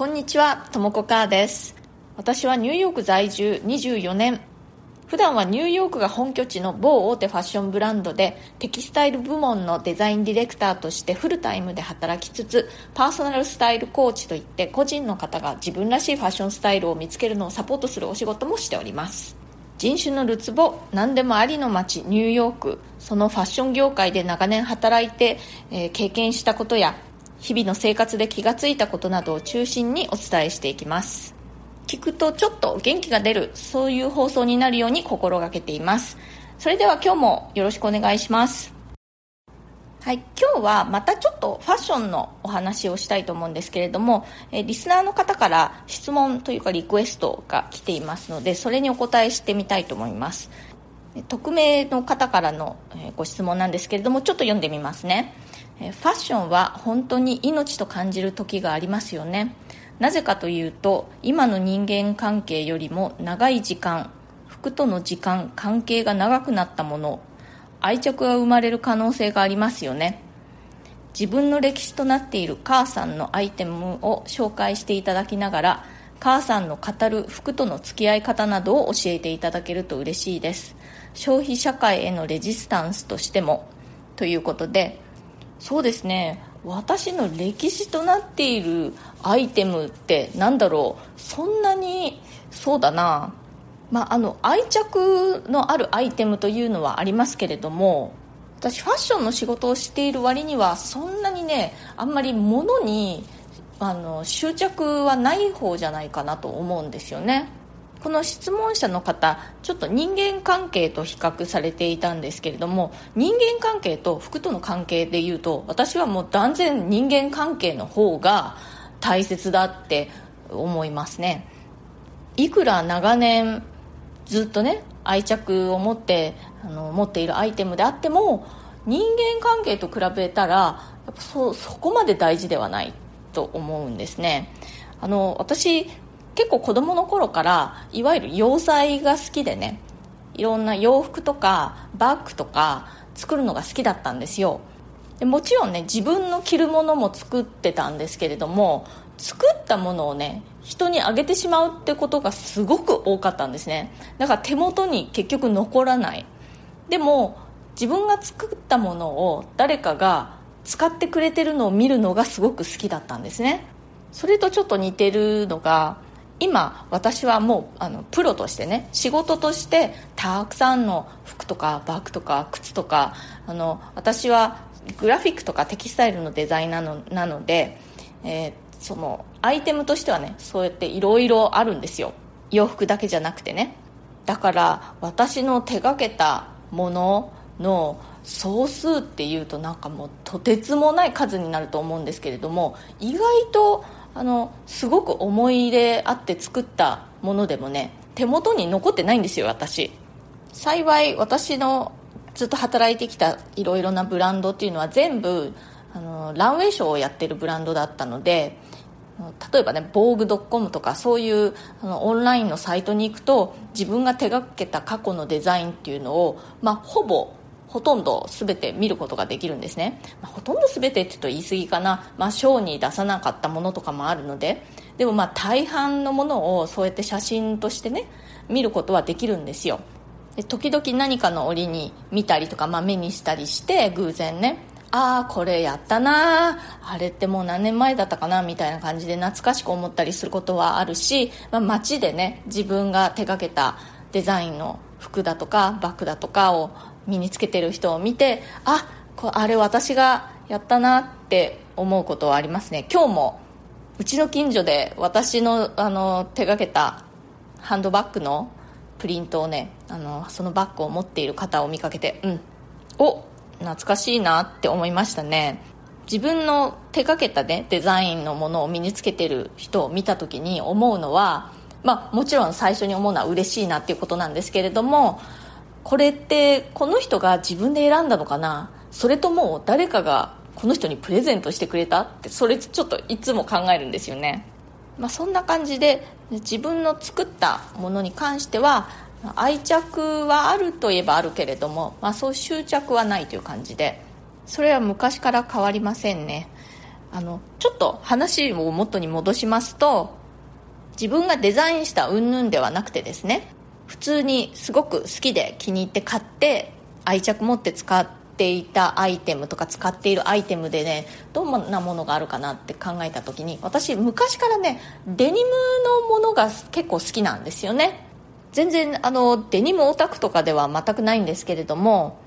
こんにちは、ともこかーです。私はニューヨーク在住24年。普段はニューヨークが本拠地の某大手ファッションブランドでテキスタイル部門のデザインディレクターとしてフルタイムで働きつつパーソナルスタイルコーチといって個人の方が自分らしいファッションスタイルを見つけるのをサポートするお仕事もしております。人種のるつぼ何でもありの街ニューヨーク。そのファッション業界で長年働いて、えー、経験したことや日々の生活で気がついたことなどを中心にお伝えしていきます。聞くとちょっと元気が出るそういう放送になるように心がけています。それでは今日もよろしくお願いします。はい、今日はまたちょっとファッションのお話をしたいと思うんですけれども、えリスナーの方から質問というかリクエストが来ていますのでそれにお答えしてみたいと思います。匿名の方からのご質問なんですけれどもちょっと読んでみますね。ファッションは本当に命と感じる時がありますよね。なぜかというと今の人間関係よりも長い時間服との時間関係が長くなったもの愛着が生まれる可能性がありますよね。自分の歴史となっている母さんのアイテムを紹介していただきながら母さんの語る服との付き合い方などを教えていただけると嬉しいです。消費社会へのレジスタンスとしてもということでそうですね。私の歴史となっているアイテムって何だろう。そんなにそうだな。まあ、あの愛着のあるアイテムというのはありますけれども私ファッションの仕事をしている割にはそんなにねあんまり物にあの執着はない方じゃないかなと思うんですよね。この質問者の方ちょっと人間関係と比較されていたんですけれども人間関係と服との関係でいうと私はもう断然人間関係の方が大切だって思いますね。いくら長年ずっとね愛着を持ってあの持っているアイテムであっても人間関係と比べたらやっぱそそこまで大事ではないと思うんですね。あの私結構子供の頃からいわゆる洋裁が好きでねいろんな洋服とかバッグとか作るのが好きだったんですよ。でもちろんね自分の着るものも作ってたんですけれども作ったものをね人にあげてしまうってことがすごく多かったんですね。だから手元に結局残らない。でも自分が作ったものを誰かが使ってくれてるのを見るのがすごく好きだったんですね。それとちょっと似てるのが今私はもうあのプロとしてね仕事としてたくさんの服とかバッグとか靴とかあの私はグラフィックとかテキスタイルのデザイナーのなので、えー、そのアイテムとしてはねそうやっていろいろあるんですよ。洋服だけじゃなくてね。だから私の手がけたものの総数っていうとなんかもうとてつもない数になると思うんですけれども意外とあのすごく思い入れあって作ったものでもね手元に残ってないんですよ私。幸い私のずっと働いてきたいろいろなブランドっていうのは全部あのランウェイショーをやってるブランドだったので例えばね防具 .com とかそういうあのオンラインのサイトに行くと自分が手がけた過去のデザインっていうのを、まあ、ほぼほとんど全て見ることができるんですね、まあ、ほとんど全てって言うと言い過ぎかな、まあ、ショーに出さなかったものとかもあるので。でもまあ大半のものをそうやって写真としてね見ることはできるんですよ。で時々何かの折に見たりとか、まあ、目にしたりして偶然ね。ああこれやったなあれってもう何年前だったかなみたいな感じで懐かしく思ったりすることはあるし、まあ、街でね自分が手がけたデザインの服だとかバッグだとかを身につけてる人を見てああれ私がやったなって思うことはありますね。今日もうちの近所で私のあの手がけたハンドバッグのプリントをねあのそのバッグを持っている方を見かけてうんお懐かしいなって思いましたね。自分の手がけたねデザインのものを身につけてる人を見た時に思うのはまあもちろん最初に思うのは嬉しいなっていうことなんですけれどもこれってこの人が自分で選んだのかな？それとも誰かがこの人にプレゼントしてくれた？ってそれちょっといつも考えるんですよね、まあ、そんな感じで自分の作ったものに関しては愛着はあるといえばあるけれども、まあ、そう執着はないという感じでそれは昔から変わりませんね。あのちょっと話を元に戻しますと自分がデザインした云々ではなくてですね普通にすごく好きで気に入って買って愛着持って使っていたアイテムとか使っているアイテムでねどんなものがあるかなって考えた時に私昔からねデニムのものが結構好きなんですよね。全然あのデニムオタクとかでは全くないんですけれども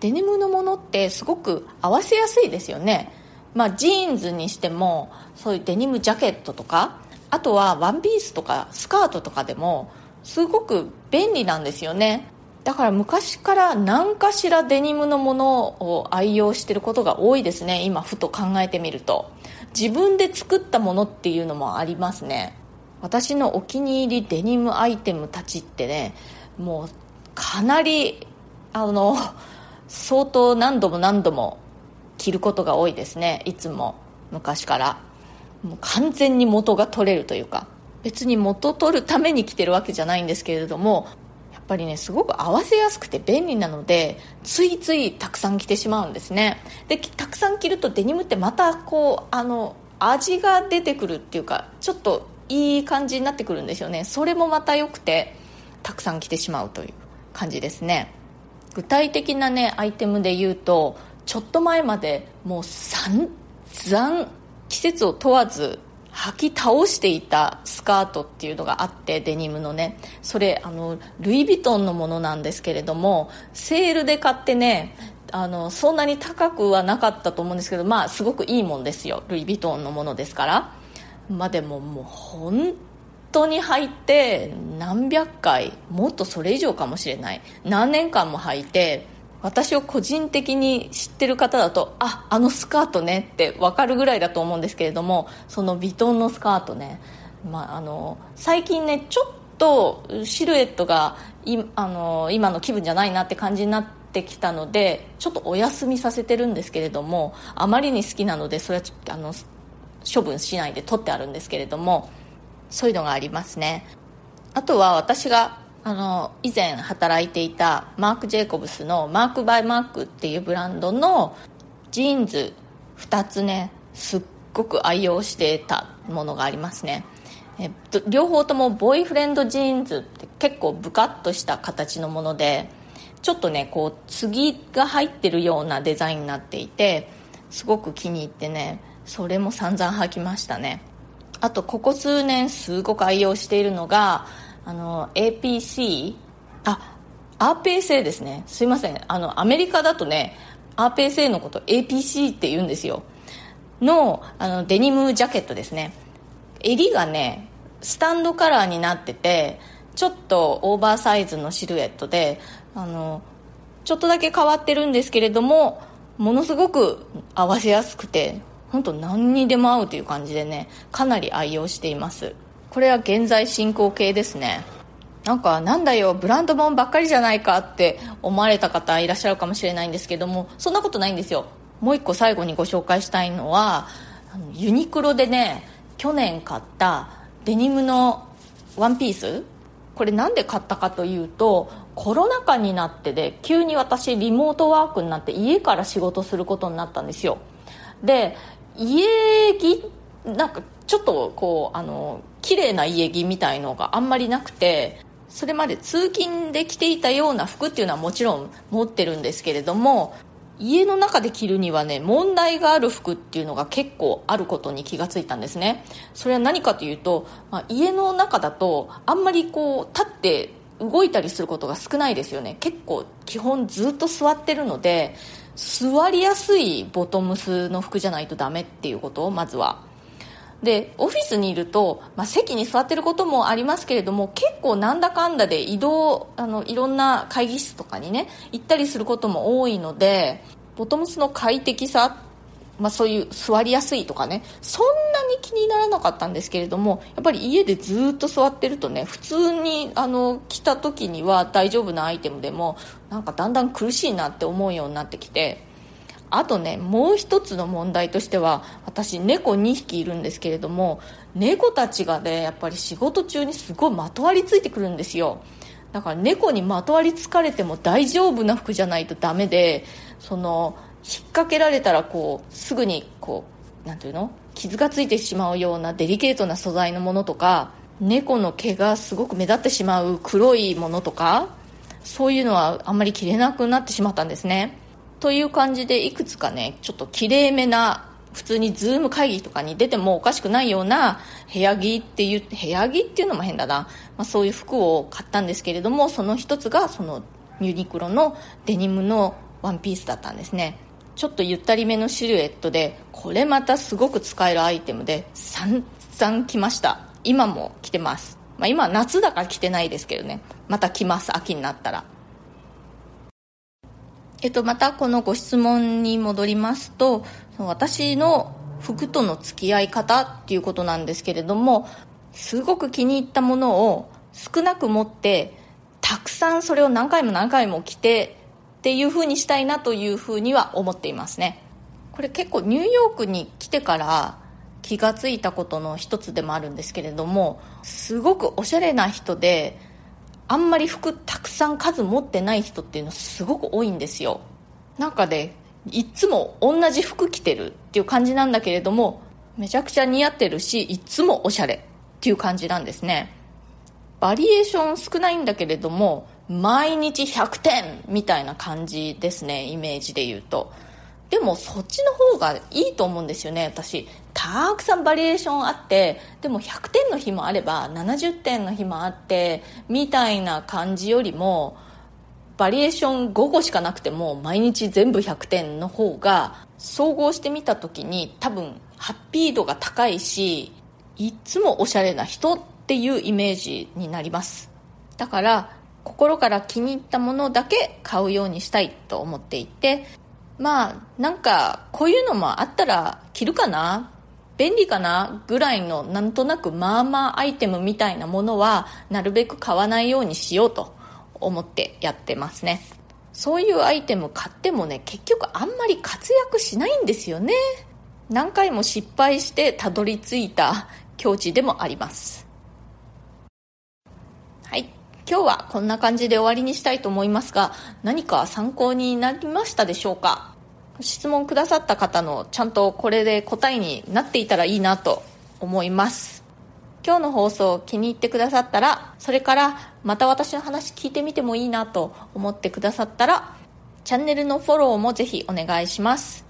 デニムのものってすごく合わせやすいですよね。まあジーンズにしてもそういうデニムジャケットとかあとはワンピースとかスカートとかでもすごく便利なんですよね。だから昔から何かしらデニムのものを愛用してることが多いですね。今ふと考えてみると。自分で作ったものっていうのもありますね。私のお気に入りデニムアイテムたちってねもうかなりあの相当何度も何度も着ることが多いですね。いつも昔から。もう完全に元が取れるというか。別に元取るために着てるわけじゃないんですけれどもやっぱりねすごく合わせやすくて便利なのでついついたくさん着てしまうんですね。でたくさん着るとデニムってまたこうあの味が出てくるっていうかちょっといい感じになってくるんですよね。それもまた良くてたくさん着てしまうという感じですね。具体的なねアイテムで言うとちょっと前までもう散々季節を問わず履き倒していたスカートっていうのがあってデニムのね。それあのルイ・ヴィトンのものなんですけれどもセールで買ってねあのそんなに高くはなかったと思うんですけどまあすごくいいもんですよ。ルイ・ヴィトンのものですから。まあでももう本当に履いて何百回もっとそれ以上かもしれない。何年間も履いて私を個人的に知ってる方だとああのスカートねって分かるぐらいだと思うんですけれどもそのヴィトンのスカートね、まあ、あの最近ねちょっとシルエットがいあの今の気分じゃないなって感じになってきたのでちょっとお休みさせてるんですけれどもあまりに好きなのでそれはあの処分しないで取ってあるんですけれどもそういうのがありますね。あとは私があの以前働いていたマーク・ジェイコブスのマーク・バイ・マークっていうブランドのジーンズ2つねすっごく愛用してたものがありますね。え両方ともボーイフレンドジーンズって結構ブカッとした形のものでちょっとねこう継が入ってるようなデザインになっていてすごく気に入ってねそれも散々履きましたね。あとここ数年すごく愛用しているのがあの APC あ RPSA ですね。すいません。あのアメリカだとね RPSA のこと APC って言うんですよ。のあのデニムジャケットですね。襟がねスタンドカラーになっててちょっとオーバーサイズのシルエットであのちょっとだけ変わってるんですけれどもものすごく合わせやすくて本当何にでも合うという感じでねかなり愛用しています。これは現在進行形ですね。なんかなんだよブランド物ばっかりじゃないかって思われた方いらっしゃるかもしれないんですけどもそんなことないんですよ。もう一個最後にご紹介したいのはユニクロでね去年買ったデニムのワンピース。これなんで買ったかというとコロナ禍になってで急に私リモートワークになって家から仕事することになったんですよ。で家なんかちょっとこうあの綺麗な家着みたいのがあんまりなくてそれまで通勤で着ていたような服っていうのはもちろん持ってるんですけれども家の中で着るにはね問題がある服っていうのが結構あることに気がついたんですね。それは何かというと、まあ、家の中だとあんまりこう立って動いたりすることが少ないですよね。結構基本ずっと座ってるので座りやすいボトムスの服じゃないとダメっていうことをまずは。でオフィスにいると、まあ、席に座ってることもありますけれども結構なんだかんだで移動あのいろんな会議室とかにね行ったりすることも多いのでボトムスの快適さまあ、そういう座りやすいとかねそんなに気にならなかったんですけれどもやっぱり家でずっと座ってるとね普通にあの着た時には大丈夫なアイテムでもなんかだんだん苦しいなって思うようになってきてあとねもう一つの問題としては私猫2匹いるんですけれども猫たちがねやっぱり仕事中にすごいまとわりついてくるんですよ。だから猫にまとわりつかれても大丈夫な服じゃないとダメでその引っ掛けられたらこうすぐにこうなんていうの？傷がついてしまうようなデリケートな素材のものとか猫の毛がすごく目立ってしまう黒いものとかそういうのはあんまり着れなくなってしまったんですね。という感じでいくつかねちょっときれいめな普通にズーム会議とかに出てもおかしくないような部屋着っていう部屋着っていうのも変だな、まあ、そういう服を買ったんですけれどもその一つがそのユニクロのデニムのワンピースだったんですね。ちょっとゆったりめのシルエットでこれまたすごく使えるアイテムで散々着ました。今も着てます、まあ、今夏だから着てないですけどね。また着ます秋になったら。えっと、またこのご質問に戻りますと私の服との付き合い方っていうことなんですけれどもすごく気に入ったものを少なく持ってたくさんそれを何回も何回も着てっていう風にしたいなというふうには思っていますね。これ結構ニューヨークに来てから気がついたことの一つでもあるんですけれどもすごくおしゃれな人であんまり服たくさん数持ってない人っていうのすごく多いんですよ。なんかねいつも同じ服着てるっていう感じなんだけれどもめちゃくちゃ似合ってるしいっつもおしゃれっていう感じなんですね。バリエーション少ないんだけれども毎日100点みたいな感じですねイメージで言うと。でもそっちの方がいいと思うんですよね私。たくさんバリエーションあってでも100点の日もあれば70点の日もあってみたいな感じよりもバリエーション5個しかなくても毎日全部100点の方が総合してみた時に多分ハッピー度が高いしいつもおしゃれな人っていうイメージになります。だから心から気に入ったものだけ買うようにしたいと思っていてまあなんかこういうのもあったら着るかな便利かなぐらいのなんとなくまあまあアイテムみたいなものはなるべく買わないようにしようと思ってやってますね。そういうアイテム買ってもね結局あんまり活躍しないんですよね。何回も失敗してたどり着いた境地でもあります。はい。今日はこんな感じで終わりにしたいと思いますが何か参考になりましたでしょうか？質問くださった方のちゃんとこれで答えになっていたらいいなと思います。今日の放送気に入ってくださったらそれからまた私の話聞いてみてもいいなと思ってくださったらチャンネルのフォローもぜひお願いします。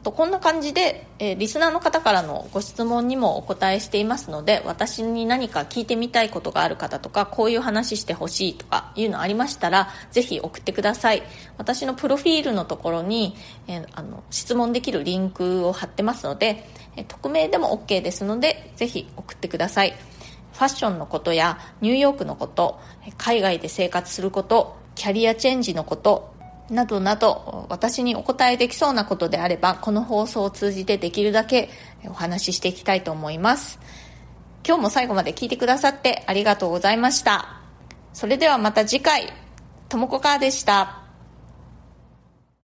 あとこんな感じで、えー、リスナーの方からのご質問にもお答えしていますので私に何か聞いてみたいことがある方とかこういう話してほしいとかいうのありましたらぜひ送ってください。私のプロフィールのところに、えー、あの質問できるリンクを貼ってますので、えー、匿名でも OK ですのでぜひ送ってください。ファッションのことやニューヨークのこと海外で生活することキャリアチェンジのことなどなど私にお答えできそうなことであればこの放送を通じてできるだけお話ししていきたいと思います。今日も最後まで聞いてくださってありがとうございました。それではまた次回。ともこかーでした。